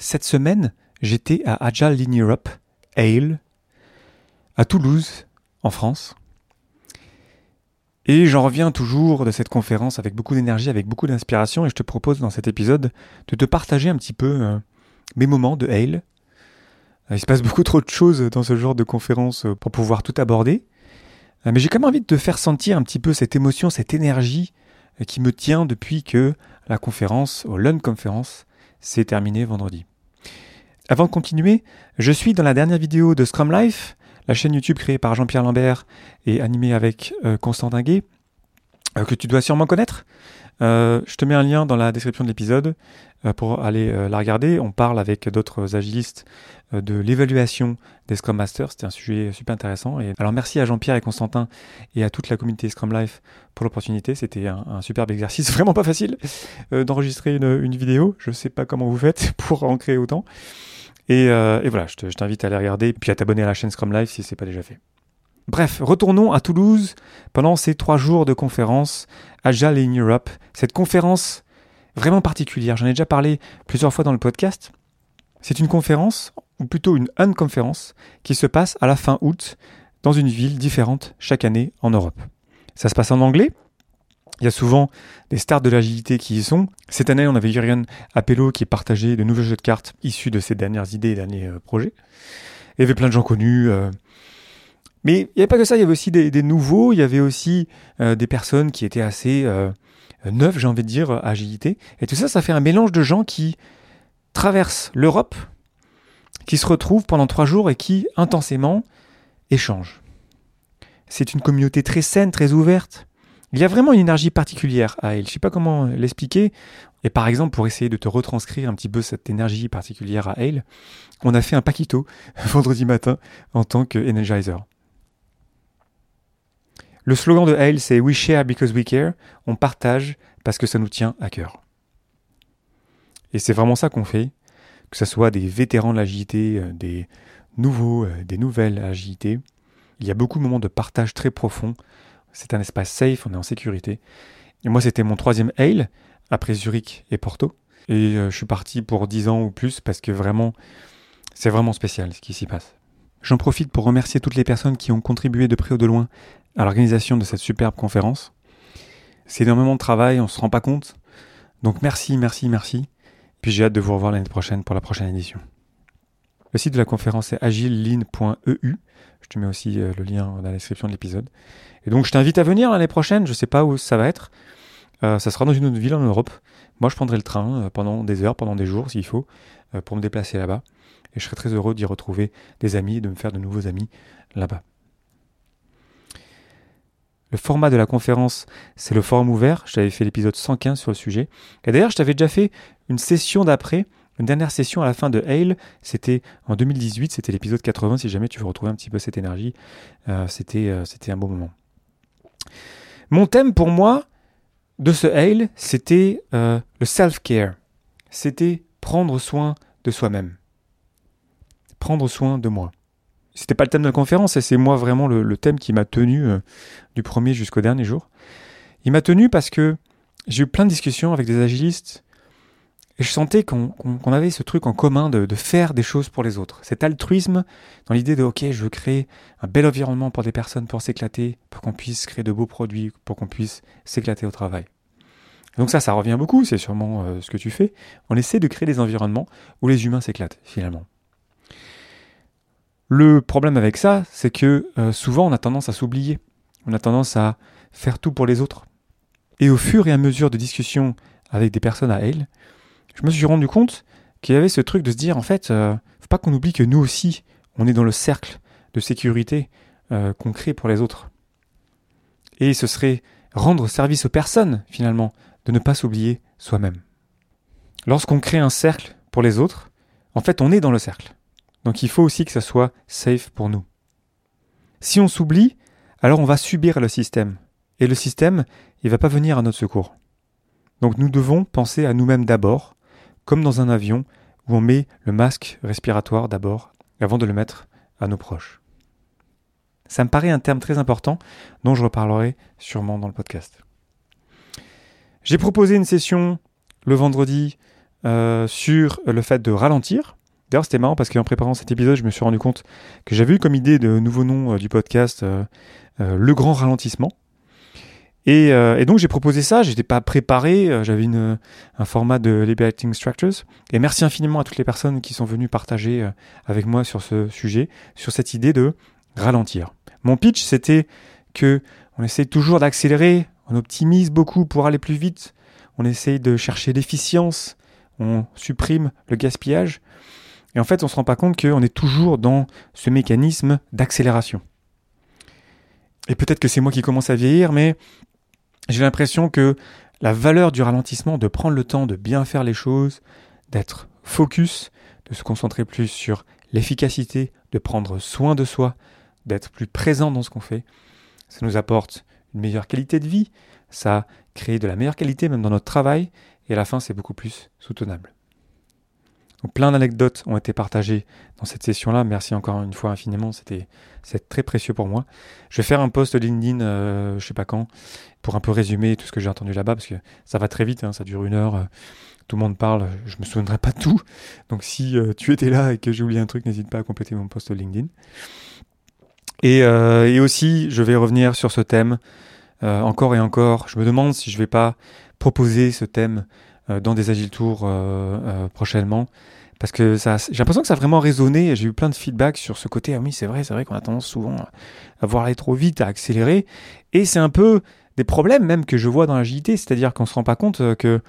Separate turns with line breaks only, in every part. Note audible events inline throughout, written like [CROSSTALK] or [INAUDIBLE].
Cette semaine, j'étais à Agile in Europe, Ale, à Toulouse, en France. Et j'en reviens toujours de cette conférence avec beaucoup d'énergie, avec beaucoup d'inspiration, et je te propose dans cet épisode de te partager un petit peu euh, mes moments de Ale. Euh, il se passe [LAUGHS] beaucoup trop de choses dans ce genre de conférence euh, pour pouvoir tout aborder. Mais j'ai quand même envie de te faire sentir un petit peu cette émotion, cette énergie qui me tient depuis que la conférence, au Lund Conference, s'est terminée vendredi. Avant de continuer, je suis dans la dernière vidéo de Scrum Life, la chaîne YouTube créée par Jean-Pierre Lambert et animée avec euh, Constantin Guet, euh, que tu dois sûrement connaître. Euh, je te mets un lien dans la description de l'épisode pour aller la regarder. On parle avec d'autres agilistes de l'évaluation des Scrum Masters. C'était un sujet super intéressant. Et alors merci à Jean-Pierre et Constantin et à toute la communauté Scrum Life pour l'opportunité. C'était un, superbe exercice, [LAUGHS] vraiment pas facile d'enregistrer une, une, vidéo. Je sais pas comment vous faites [LAUGHS] pour en créer autant. Euh, et, voilà, je t'invite à aller regarder, puis à t'abonner à la chaîne Scrum Live si ce n'est pas déjà fait. Bref, retournons à Toulouse pendant ces trois jours de conférence Agile in Europe. Cette conférence vraiment particulière, j'en ai déjà parlé plusieurs fois dans le podcast. C'est une conférence, ou plutôt une unconférence, qui se passe à la fin août dans une ville différente chaque année en Europe. Ça se passe en anglais, il y a souvent des stars de l'agilité qui y sont. Cette année, on avait Jurian Appello qui partageait de nouveaux jeux de cartes issus de ses dernières idées et derniers euh, projets. Il y avait plein de gens connus. Euh. Mais il n'y avait pas que ça, il y avait aussi des, nouveaux, il y avait aussi euh, des personnes qui étaient assez neuves, j'ai envie de dire, agilité. Et tout ça, ça fait un mélange de gens qui traversent l'Europe, qui se retrouvent pendant trois jours et qui, intensément, échangent. C'est une communauté très saine, très ouverte. Il y a vraiment une énergie particulière à elle. Je ne sais pas comment l'expliquer. Et par exemple, pour essayer de te retranscrire un petit peu cette énergie particulière à elle, on a fait un paquito [LAUGHS] vendredi matin en tant que Energizer. Le slogan de Hale, c'est We share because we care. On partage parce que ça nous tient à cœur. Et c'est vraiment ça qu'on fait, que ce soit des vétérans de l'agilité, euh, des nouveaux, euh, des nouvelles agilités. Il y a beaucoup de moments de partage très profonds c'est un espace safe, on est en sécurité. Et moi, c'était mon troisième Hail, après Zurich et Porto. Et euh, je suis parti pour 10 ans ou plus parce que vraiment, c'est vraiment spécial ce qui s'y passe. J'en profite pour remercier toutes les personnes qui ont contribué de près ou de loin à l'organisation de cette superbe conférence. C'est énormément de travail, on ne se rend pas compte. Donc merci, merci, merci. Puis j'ai hâte de vous revoir l'année prochaine pour la prochaine édition. Le site de la conférence est agileline.eu. Je te mets aussi euh, le lien dans la description de l'épisode. Et donc je t'invite à venir l'année prochaine, je ne sais pas où ça va être. Euh, ça sera dans une autre ville en Europe. Moi je prendrai le train euh, pendant des heures, pendant des jours s'il faut, pour me déplacer là-bas. Et je serai très heureux d'y retrouver des amis et de me faire de nouveaux amis là-bas. Le format de la conférence, c'est le forum ouvert. Je t'avais fait l'épisode 115 sur le sujet. Et d'ailleurs, je t'avais déjà fait une session d'après une dernière session à la fin de Hail, c'était en 2018, c'était l'épisode 80, si jamais tu veux retrouver un petit peu cette énergie, euh, c'était, euh, c'était un bon moment. Mon thème pour moi de ce Hail, c'était euh, le self-care. C'était prendre soin de soi-même. Prendre soin de moi. C'était pas le thème de la conférence, et c'est moi vraiment le, thème qui m'a tenu du premier jusqu'au dernier jour. Il m'a tenu parce que j'ai eu plein de discussions avec des agilistes et je sentais qu'on avait ce truc en commun de, faire des choses pour les autres. Cet altruisme dans l'idée de, OK, je veux créer un bel environnement pour des personnes pour s'éclater, pour qu'on puisse créer de beaux produits, pour qu'on puisse s'éclater au travail. Donc ça, ça revient beaucoup, c'est sûrement euh, ce que tu fais. On essaie de créer des environnements où les humains s'éclatent, finalement. Le problème avec ça, c'est que euh, souvent on a tendance à s'oublier. On a tendance à faire tout pour les autres. Et au fur et à mesure de discussions avec des personnes à elle, je me suis rendu compte qu'il y avait ce truc de se dire, en fait, euh, faut pas qu'on oublie que nous aussi, on est dans le cercle de sécurité euh, qu'on crée pour les autres. Et ce serait rendre service aux personnes, finalement, de ne pas s'oublier soi-même. Lorsqu'on crée un cercle pour les autres, en fait, on est dans le cercle. Donc il faut aussi que ça soit safe pour nous. Si on s'oublie, alors on va subir le système. Et le système, il va pas venir à notre secours. Donc nous devons penser à nous-mêmes d'abord, comme dans un avion où on met le masque respiratoire d'abord avant de le mettre à nos proches. Ça me paraît un terme très important dont je reparlerai sûrement dans le podcast. J'ai proposé une session le vendredi sur le fait de ralentir. D'ailleurs, c'était marrant parce qu'en préparant cet épisode, je me suis rendu compte que j'avais eu comme idée de nouveau nom du podcast Le Grand Ralentissement. Euh, et, donc j'ai proposé ça, j'étais pas préparé, euh, j'avais un format de Liberating Structures. Et merci infiniment à toutes les personnes qui sont venues partager euh, avec moi sur ce sujet, sur cette idée de ralentir. Mon pitch, c'était que on essaie toujours d'accélérer, on optimise beaucoup pour aller plus vite, on essaye de chercher l'efficience, on supprime le gaspillage. Et en fait, on se rend pas compte qu'on est toujours dans ce mécanisme d'accélération. Et peut-être que c'est moi qui commence à vieillir, mais j'ai l'impression que la valeur du ralentissement, de prendre le temps de bien faire les choses, d'être focus, de se concentrer plus sur l'efficacité, de prendre soin de soi, d'être plus présent dans ce qu'on fait, ça nous apporte une meilleure qualité de vie, ça crée de la meilleure qualité même dans notre travail, et à la fin c'est beaucoup plus soutenable plein d'anecdotes ont été partagées dans cette session-là. Merci encore une fois infiniment, c'était très précieux pour moi. Je vais faire un post LinkedIn, euh, je sais pas quand, pour un peu résumer tout ce que j'ai entendu là-bas, parce que ça va très vite, hein, ça dure une heure, euh, tout le monde parle, je me souviendrai pas de tout. Donc si euh, tu étais là et que j'ai oublié un truc, n'hésite pas à compléter mon post LinkedIn. Et, et, aussi, je vais revenir sur ce thème encore et encore. Je me demande si je vais pas proposer ce thème euh, dans des Agile Tours euh, euh, prochainement. Parce que j'ai l'impression que ça a vraiment résonné. J'ai eu plein de feedback sur ce côté. Ah oui, c'est vrai, c'est vrai qu'on a tendance souvent à voir aller trop vite, à accélérer. Et c'est un peu des problèmes même que je vois dans l'agilité. C'est-à-dire qu'on se rend pas compte que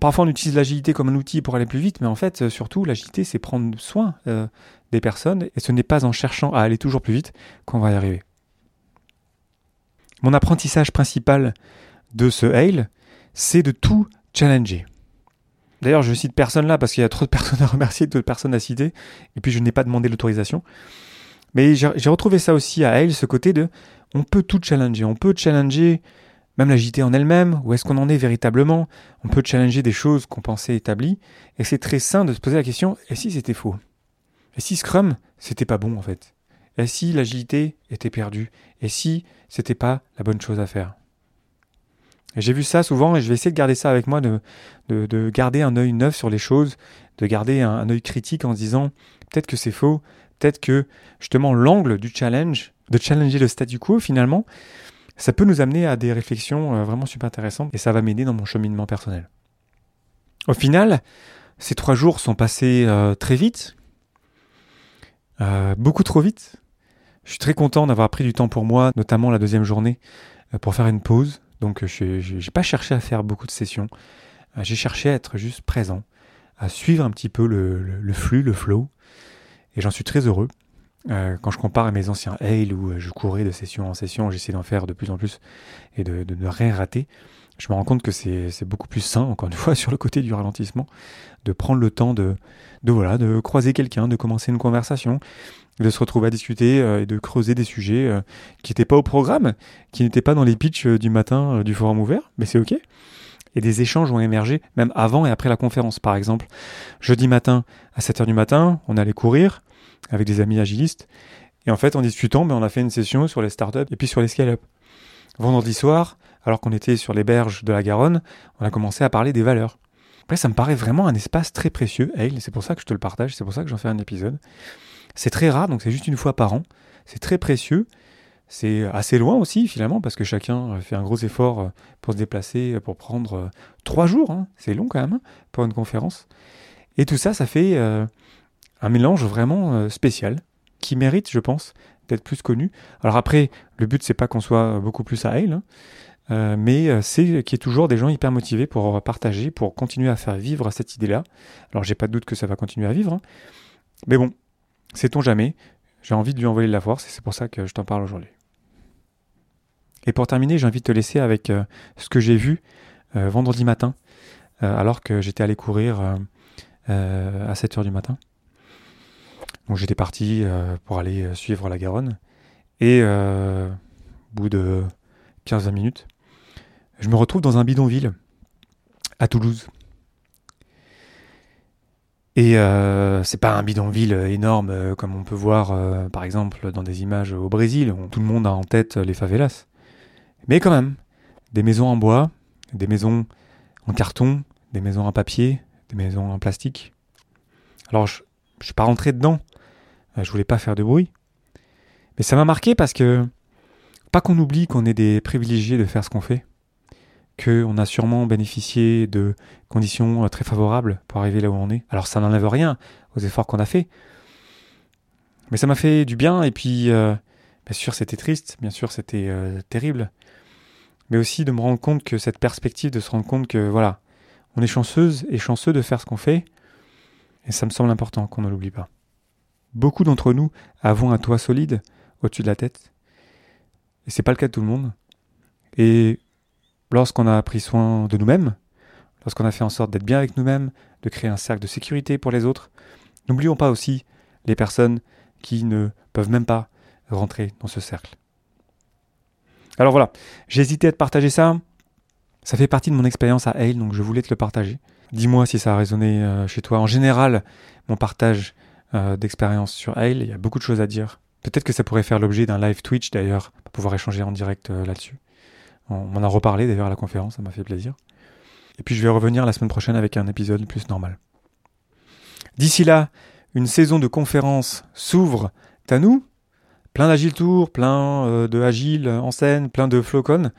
parfois on utilise l'agilité comme un outil pour aller plus vite, mais en fait, surtout, l'agilité, c'est prendre soin des personnes. Et ce n'est pas en cherchant à aller toujours plus vite qu'on va y arriver. Mon apprentissage principal de ce Hail, c'est de tout challenger. D'ailleurs, je cite personne là parce qu'il y a trop de personnes à remercier, de personnes à citer, et puis je n'ai pas demandé l'autorisation. Mais j'ai retrouvé ça aussi à elle, ce côté de on peut tout challenger, on peut challenger même la JT en elle-même, où est-ce qu'on en est véritablement, on peut challenger des choses qu'on pensait établies, et c'est très sain de se poser la question, et si c'était faux? Et si Scrum, c'était pas bon en fait? Et si l'agilité était perdue? Et si c'était pas la bonne chose à faire? J'ai vu ça souvent et je vais essayer de garder ça avec moi, de, de, garder un œil neuf sur les choses, de garder un, œil critique en se disant peut-être que c'est faux, peut-être que justement l'angle du challenge, de challenger le statu quo finalement, ça peut nous amener à des réflexions euh, vraiment super intéressantes et ça va m'aider dans mon cheminement personnel. Au final, ces trois jours sont passés euh, très vite, euh, beaucoup trop vite. Je suis très content d'avoir pris du temps pour moi, notamment la deuxième journée, pour faire une pause, donc je n'ai pas cherché à faire beaucoup de sessions. Euh, j'ai cherché à être juste présent, à suivre un petit peu le, flux, le flow. Et j'en suis très heureux. Euh, quand je compare à mes anciens Hail où euh, je courais de session en session, j'essaie d'en faire de plus en plus et de, ne rien rater, je me rends compte que c'est beaucoup plus sain, encore une fois, [LAUGHS] sur le côté du ralentissement, de prendre le temps de, voilà, de croiser quelqu'un, de commencer une conversation, de se retrouver à discuter euh, et de creuser des sujets euh, qui n'étaient pas au programme, qui n'étaient pas dans les pitchs euh, du matin du forum ouvert, mais c'est ok. Et des échanges ont émergé, même avant et après la conférence. Par exemple, jeudi matin, à 7h du matin, on allait courir avec des amis agilistes. Et en fait, en discutant, ben, on a fait une session sur les startups et puis sur les scale-up. Vendredi soir, alors qu'on était sur les berges de la Garonne, on a commencé à parler des valeurs. Après, ça me paraît vraiment un espace très précieux, Hale, c'est pour ça que je te le partage, c'est pour ça que j'en fais un épisode. C'est très rare, donc c'est juste une fois par an. C'est très précieux. C'est assez loin aussi, finalement, parce que chacun fait un gros effort euh, pour se déplacer, euh, pour prendre euh, trois jours. Hein. C'est long quand même hein, pour une conférence. Et tout ça, ça fait un mélange vraiment spécial qui mérite, je pense, d'être plus connu. Alors après, le but, c'est pas qu'on soit beaucoup plus à Hale, hein, mais c'est qu'il y ait toujours des gens hyper motivés pour partager, pour continuer à faire vivre cette idée-là. Alors j'ai pas de doute que ça va continuer à vivre. Mais bon, Sait-on jamais? J'ai envie de lui envoyer de la force et c'est pour ça que je t'en parle aujourd'hui. Et pour terminer, j'ai envie de te laisser avec euh, ce que j'ai vu euh, vendredi matin, euh, alors que j'étais allé courir à 7h du matin. Donc j'étais parti pour aller suivre la Garonne. Et au bout de 15-20 minutes, je me retrouve dans un bidonville à Toulouse. Et euh, c'est pas un bidonville énorme euh, comme on peut voir euh, par exemple dans des images au Brésil où tout le monde a en tête les favelas. Mais quand même, des maisons en bois, des maisons en carton, des maisons en papier, des maisons en plastique. Alors, je ne suis pas rentré dedans. Euh, je voulais pas faire de bruit. Mais ça m'a marqué parce que, pas qu'on oublie qu'on est des privilégiés de faire ce qu'on fait, qu'on a sûrement bénéficié de conditions euh, très favorables pour arriver là où on est. Alors ça n'enlève rien aux efforts qu'on a fait. Mais ça m'a fait du bien et puis, euh, bien sûr, c'était triste, bien sûr, c'était terrible. Mais aussi de me rendre compte que cette perspective, de se rendre compte que, voilà, on est chanceuse et chanceux de faire ce qu'on fait. Et ça me semble important qu'on ne l'oublie pas. Beaucoup d'entre nous avons un toit solide au-dessus de la tête. Et c'est pas le cas de tout le monde. Et lorsqu'on a pris soin de nous-mêmes, lorsqu'on a fait en sorte d'être bien avec nous-mêmes, de créer un cercle de sécurité pour les autres, n'oublions pas aussi les personnes qui ne peuvent même pas rentrer dans ce cercle. Alors voilà, j'ai hésité à te partager ça. Ça fait partie de mon expérience à Hale, donc je voulais te le partager. Dis-moi si ça a résonné euh, chez toi. En général, mon partage euh, d'expérience sur Hale, il y a beaucoup de choses à dire. Peut-être que ça pourrait faire l'objet d'un live Twitch d'ailleurs, pour pouvoir échanger en direct euh, là-dessus. On m'en a reparlé d'ailleurs à la conférence, ça m'a fait plaisir. Et puis je vais revenir la semaine prochaine avec un épisode plus normal. D'ici là, une saison de conférences s'ouvre à nous. Plein d'Agile Tour, plein de Agile en scène, plein de Flowcon.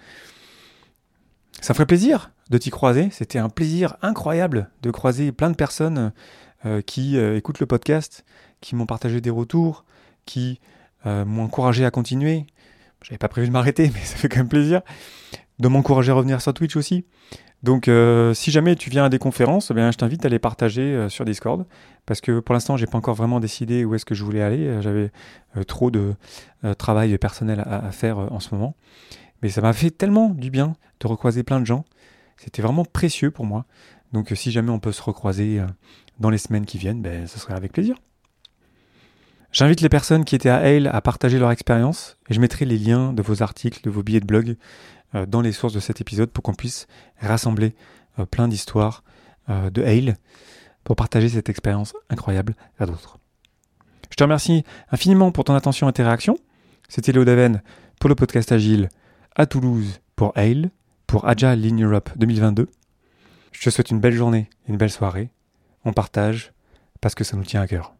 Ça ferait plaisir de t'y croiser. C'était un plaisir incroyable de croiser plein de personnes euh, qui euh, écoutent le podcast, qui m'ont partagé des retours, qui euh, m'ont encouragé à continuer. J'avais pas prévu de m'arrêter, mais [LAUGHS] ça fait quand même plaisir de m'encourager à revenir sur Twitch aussi. Donc, si jamais tu viens à des conférences, eh bien, je t'invite à les partager sur Discord, parce que pour l'instant, j'ai pas encore vraiment décidé où est-ce que je voulais aller. J'avais trop de travail personnel à, faire en ce moment. Mais ça m'a fait tellement du bien de recroiser plein de gens. C'était vraiment précieux pour moi. Donc si jamais on peut se recroiser euh, dans les semaines qui viennent, ben, ce serait avec plaisir. J'invite les personnes qui étaient à Hale à partager leur expérience et je mettrai les liens de vos articles, de vos billets de blog euh, dans les sources de cet épisode pour qu'on puisse rassembler euh, plein d'histoires de Hale pour partager cette expérience incroyable à d'autres. Je te remercie infiniment pour ton attention et tes réactions. C'était Léo Daven pour le podcast Agile à Toulouse pour Hale, pour Agile Lean Europe 2022. Je te souhaite une belle journée une belle soirée. On partage parce que ça nous tient à cœur.